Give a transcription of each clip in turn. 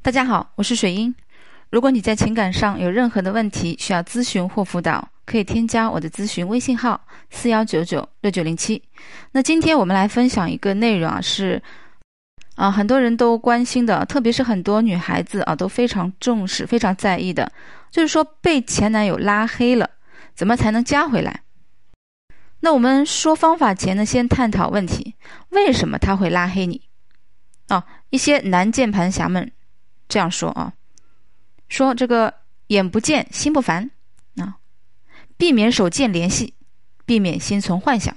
大家好，我是水英。如果你在情感上有任何的问题需要咨询或辅导，可以添加我的咨询微信号四幺九九六九零七。那今天我们来分享一个内容啊，是啊很多人都关心的，特别是很多女孩子啊都非常重视、非常在意的，就是说被前男友拉黑了，怎么才能加回来？那我们说方法前呢，先探讨问题：为什么他会拉黑你？啊，一些男键盘侠们这样说啊。说这个眼不见心不烦啊，避免手贱联系，避免心存幻想。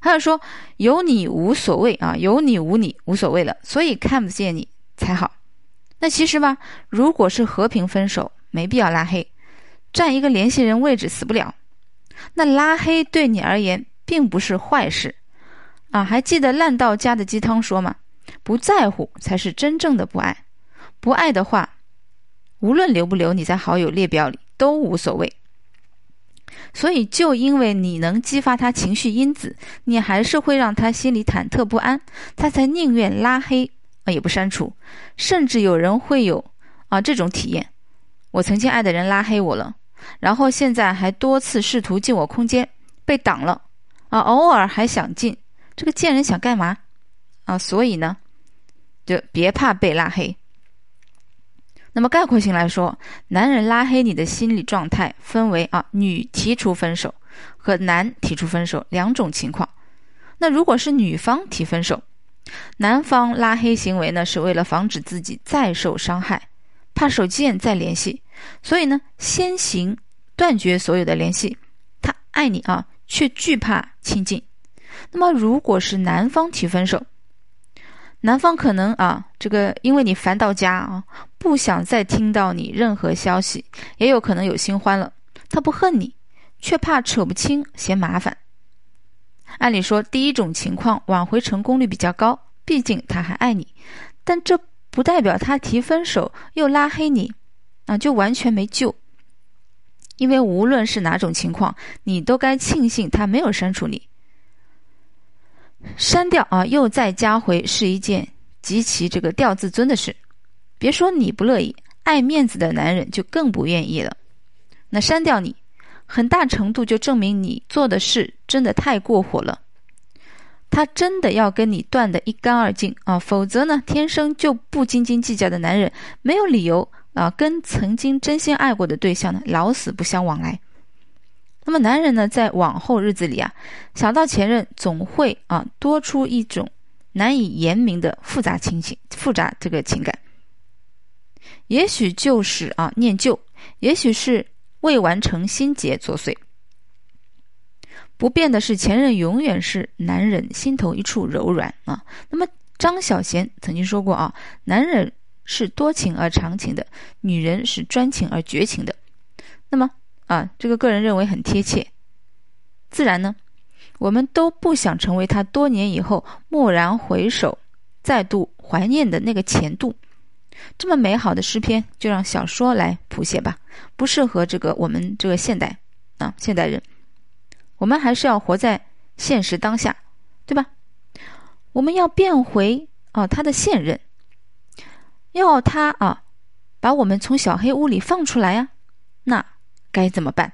还有说有你无所谓啊，有你无你无所谓了，所以看不见你才好。那其实吧，如果是和平分手，没必要拉黑，占一个联系人位置死不了。那拉黑对你而言并不是坏事啊。还记得烂到家的鸡汤说吗？不在乎才是真正的不爱，不爱的话。无论留不留你在好友列表里都无所谓，所以就因为你能激发他情绪因子，你还是会让他心里忐忑不安，他才宁愿拉黑啊也不删除，甚至有人会有啊这种体验：我曾经爱的人拉黑我了，然后现在还多次试图进我空间被挡了啊，偶尔还想进，这个贱人想干嘛啊？所以呢，就别怕被拉黑。那么概括性来说，男人拉黑你的心理状态分为啊女提出分手和男提出分手两种情况。那如果是女方提分手，男方拉黑行为呢是为了防止自己再受伤害，怕手贱再联系，所以呢先行断绝所有的联系。他爱你啊，却惧怕亲近。那么如果是男方提分手，男方可能啊，这个因为你烦到家啊，不想再听到你任何消息，也有可能有新欢了。他不恨你，却怕扯不清，嫌麻烦。按理说，第一种情况挽回成功率比较高，毕竟他还爱你。但这不代表他提分手又拉黑你，啊，就完全没救。因为无论是哪种情况，你都该庆幸他没有删除你。删掉啊，又再加回是一件极其这个掉自尊的事。别说你不乐意，爱面子的男人就更不愿意了。那删掉你，很大程度就证明你做的事真的太过火了。他真的要跟你断得一干二净啊，否则呢，天生就不斤斤计较的男人没有理由啊，跟曾经真心爱过的对象呢老死不相往来。那么男人呢，在往后日子里啊，想到前任，总会啊多出一种难以言明的复杂情形，复杂这个情感。也许就是啊念旧，也许是未完成心结作祟。不变的是，前任永远是男人心头一处柔软啊。那么张小娴曾经说过啊，男人是多情而长情的，女人是专情而绝情的。那么。啊，这个个人认为很贴切。自然呢，我们都不想成为他多年以后蓦然回首、再度怀念的那个前度。这么美好的诗篇，就让小说来谱写吧，不适合这个我们这个现代啊现代人。我们还是要活在现实当下，对吧？我们要变回啊他的现任，要他啊把我们从小黑屋里放出来呀，那。该怎么办？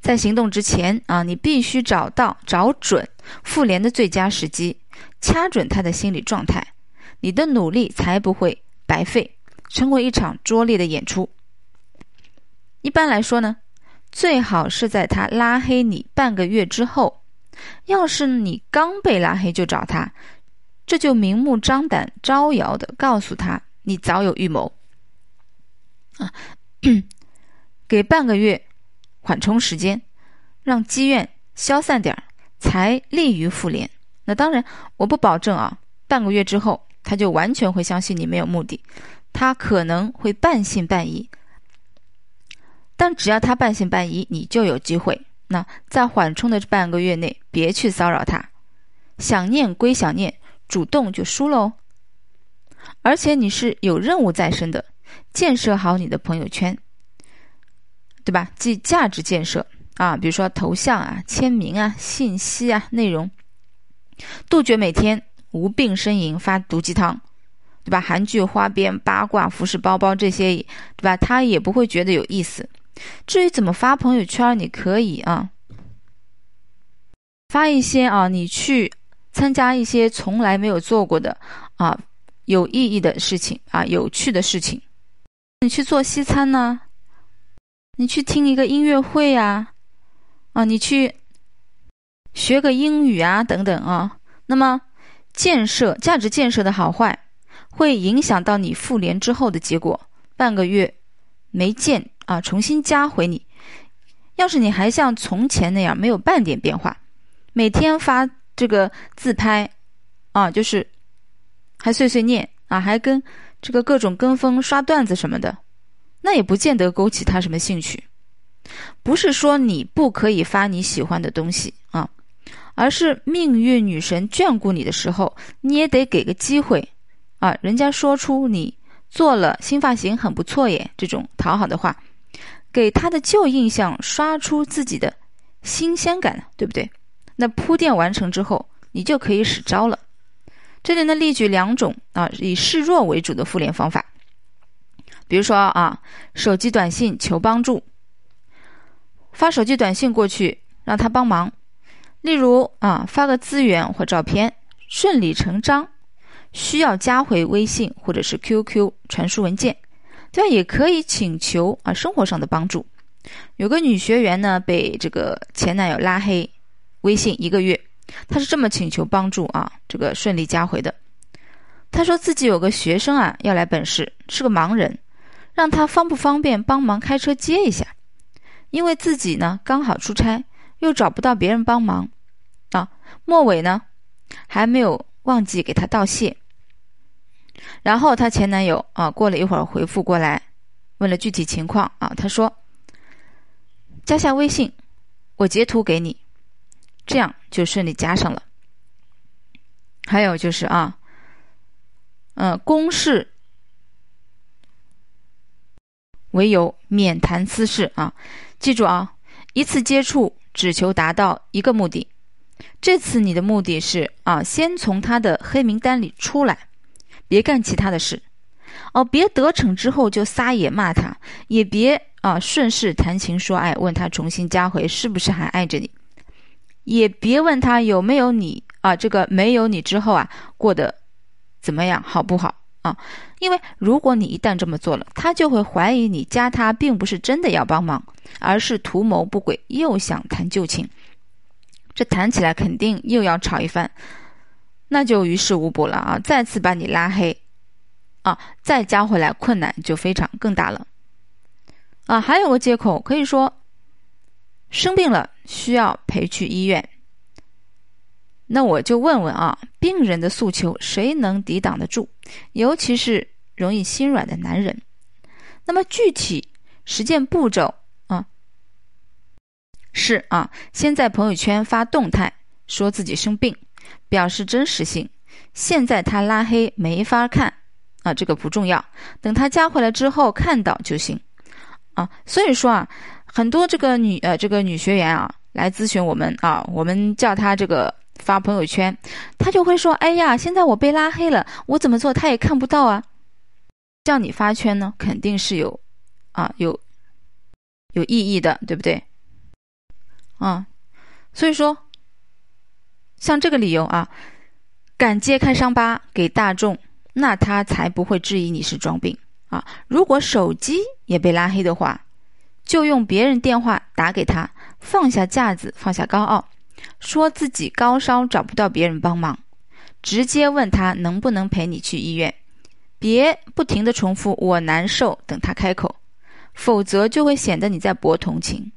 在行动之前啊，你必须找到、找准复联的最佳时机，掐准他的心理状态，你的努力才不会白费，成为一场拙劣的演出。一般来说呢，最好是在他拉黑你半个月之后。要是你刚被拉黑就找他，这就明目张胆、招摇的告诉他你早有预谋啊。给半个月缓冲时间，让积怨消散点儿，才利于复联。那当然，我不保证啊，半个月之后他就完全会相信你没有目的，他可能会半信半疑。但只要他半信半疑，你就有机会。那在缓冲的这半个月内，别去骚扰他，想念归想念，主动就输了哦。而且你是有任务在身的，建设好你的朋友圈。对吧？即价值建设啊，比如说头像啊、签名啊、信息啊、内容，杜绝每天无病呻吟发毒鸡汤，对吧？韩剧、花边、八卦、服饰、包包这些，对吧？他也不会觉得有意思。至于怎么发朋友圈，你可以啊，发一些啊，你去参加一些从来没有做过的啊有意义的事情啊，有趣的事情。你去做西餐呢？你去听一个音乐会呀？啊，你去学个英语啊，等等啊。那么建设价值建设的好坏，会影响到你复联之后的结果。半个月没见啊，重新加回你。要是你还像从前那样没有半点变化，每天发这个自拍啊，就是还碎碎念啊，还跟。这个各种跟风刷段子什么的，那也不见得勾起他什么兴趣。不是说你不可以发你喜欢的东西啊，而是命运女神眷顾你的时候，你也得给个机会啊。人家说出你做了新发型很不错耶，这种讨好的话，给他的旧印象刷出自己的新鲜感，对不对？那铺垫完成之后，你就可以使招了。这里呢，例举两种啊，以示弱为主的复联方法。比如说啊，手机短信求帮助，发手机短信过去让他帮忙。例如啊，发个资源或照片，顺理成章，需要加回微信或者是 QQ 传输文件。这样也可以请求啊，生活上的帮助。有个女学员呢，被这个前男友拉黑微信一个月。她是这么请求帮助啊，这个顺利加回的。她说自己有个学生啊要来本市，是个盲人，让他方不方便帮忙开车接一下，因为自己呢刚好出差，又找不到别人帮忙啊。末尾呢还没有忘记给他道谢。然后她前男友啊过了一会儿回复过来，问了具体情况啊，他说加下微信，我截图给你。这样就顺利加上了。还有就是啊，嗯，公事为有免谈私事啊。记住啊，一次接触只求达到一个目的。这次你的目的是啊，先从他的黑名单里出来，别干其他的事。哦，别得逞之后就撒野骂他，也别啊顺势谈情说爱，问他重新加回是不是还爱着你。也别问他有没有你啊，这个没有你之后啊，过得怎么样，好不好啊？因为如果你一旦这么做了，他就会怀疑你加他并不是真的要帮忙，而是图谋不轨，又想谈旧情。这谈起来肯定又要吵一番，那就于事无补了啊！再次把你拉黑啊，再加回来困难就非常更大了啊！还有个借口可以说。生病了需要陪去医院，那我就问问啊，病人的诉求谁能抵挡得住？尤其是容易心软的男人。那么具体实践步骤啊，是啊，先在朋友圈发动态说自己生病，表示真实性。现在他拉黑没法看啊，这个不重要，等他加回来之后看到就行啊。所以说啊。很多这个女呃这个女学员啊来咨询我们啊，我们叫她这个发朋友圈，他就会说：“哎呀，现在我被拉黑了，我怎么做他也看不到啊。”叫你发圈呢，肯定是有啊有有意义的，对不对？啊，所以说像这个理由啊，敢揭开伤疤给大众，那他才不会质疑你是装病啊。如果手机也被拉黑的话。就用别人电话打给他，放下架子，放下高傲，说自己高烧找不到别人帮忙，直接问他能不能陪你去医院，别不停的重复我难受，等他开口，否则就会显得你在博同情，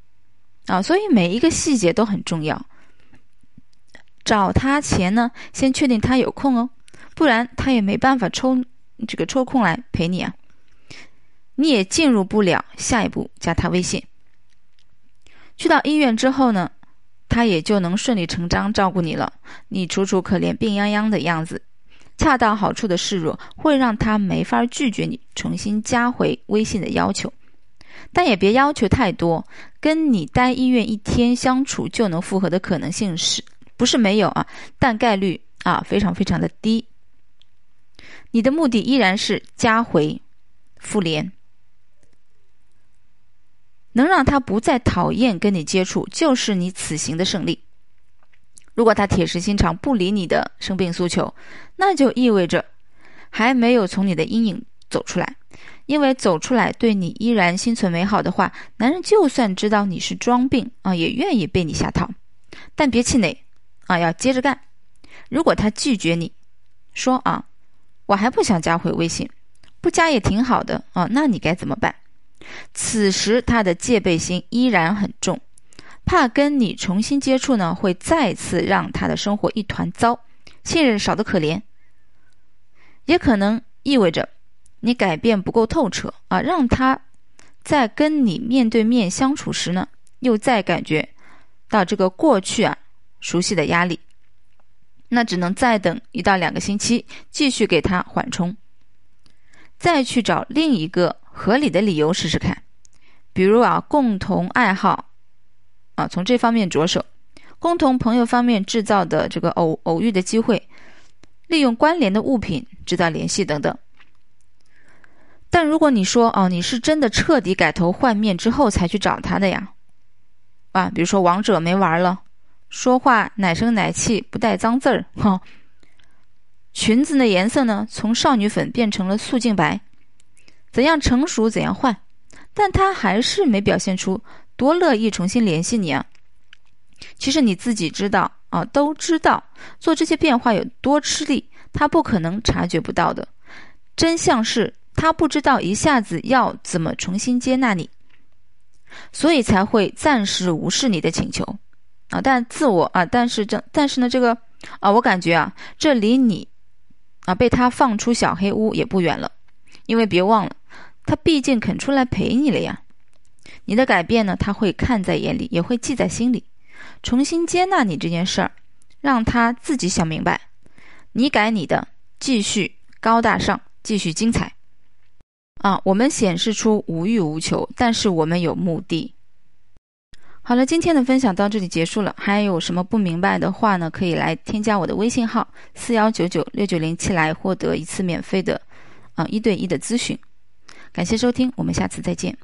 啊，所以每一个细节都很重要。找他前呢，先确定他有空哦，不然他也没办法抽这个抽空来陪你啊。你也进入不了下一步，加他微信。去到医院之后呢，他也就能顺理成章照顾你了。你楚楚可怜、病殃殃的样子，恰到好处的示弱，会让他没法拒绝你重新加回微信的要求。但也别要求太多，跟你待医院一天相处就能复合的可能性是不是没有啊？但概率啊非常非常的低。你的目的依然是加回、复联，能让他不再讨厌跟你接触，就是你此行的胜利。如果他铁石心肠不理你的生病诉求，那就意味着还没有从你的阴影走出来。因为走出来对你依然心存美好的话，男人就算知道你是装病啊，也愿意被你下套。但别气馁啊，要接着干。如果他拒绝你，说啊，我还不想加回微信，不加也挺好的啊，那你该怎么办？此时他的戒备心依然很重，怕跟你重新接触呢，会再次让他的生活一团糟，信任少得可怜，也可能意味着。你改变不够透彻啊，让他在跟你面对面相处时呢，又再感觉到这个过去啊熟悉的压力，那只能再等一到两个星期，继续给他缓冲，再去找另一个合理的理由试试看，比如啊共同爱好。啊，从这方面着手，共同朋友方面制造的这个偶偶遇的机会，利用关联的物品制造联系等等。但如果你说哦，你是真的彻底改头换面之后才去找他的呀，啊，比如说王者没玩了，说话奶声奶气不带脏字儿，哈，裙子的颜色呢从少女粉变成了素净白，怎样成熟怎样换，但他还是没表现出多乐意重新联系你啊。其实你自己知道啊，都知道做这些变化有多吃力，他不可能察觉不到的，真相是。他不知道一下子要怎么重新接纳你，所以才会暂时无视你的请求，啊，但自我啊，但是这但是呢，这个啊，我感觉啊，这离你啊被他放出小黑屋也不远了，因为别忘了，他毕竟肯出来陪你了呀，你的改变呢，他会看在眼里，也会记在心里，重新接纳你这件事儿，让他自己想明白，你改你的，继续高大上，继续精彩。啊，我们显示出无欲无求，但是我们有目的。好了，今天的分享到这里结束了。还有什么不明白的话呢？可以来添加我的微信号四幺九九六九零七来获得一次免费的啊一对一的咨询。感谢收听，我们下次再见。